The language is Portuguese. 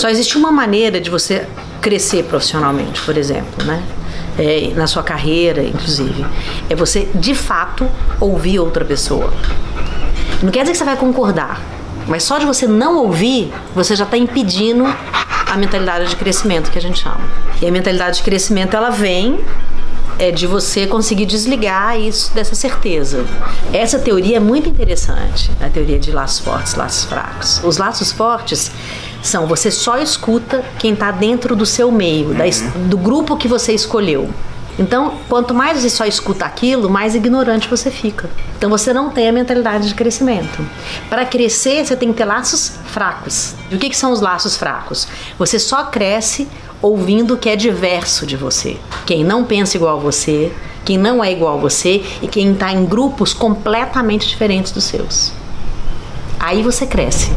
Só existe uma maneira de você crescer profissionalmente, por exemplo, né? É, na sua carreira, inclusive, é você de fato ouvir outra pessoa. Não quer dizer que você vai concordar, mas só de você não ouvir, você já está impedindo a mentalidade de crescimento que a gente chama. E a mentalidade de crescimento ela vem é de você conseguir desligar isso dessa certeza. Essa teoria é muito interessante, a teoria de laços fortes, laços fracos. Os laços fortes são você só escuta quem está dentro do seu meio, da, do grupo que você escolheu. Então, quanto mais você só escuta aquilo, mais ignorante você fica. Então, você não tem a mentalidade de crescimento. Para crescer, você tem que ter laços fracos. E o que, que são os laços fracos? Você só cresce ouvindo o que é diverso de você. Quem não pensa igual a você, quem não é igual a você e quem está em grupos completamente diferentes dos seus. Aí você cresce.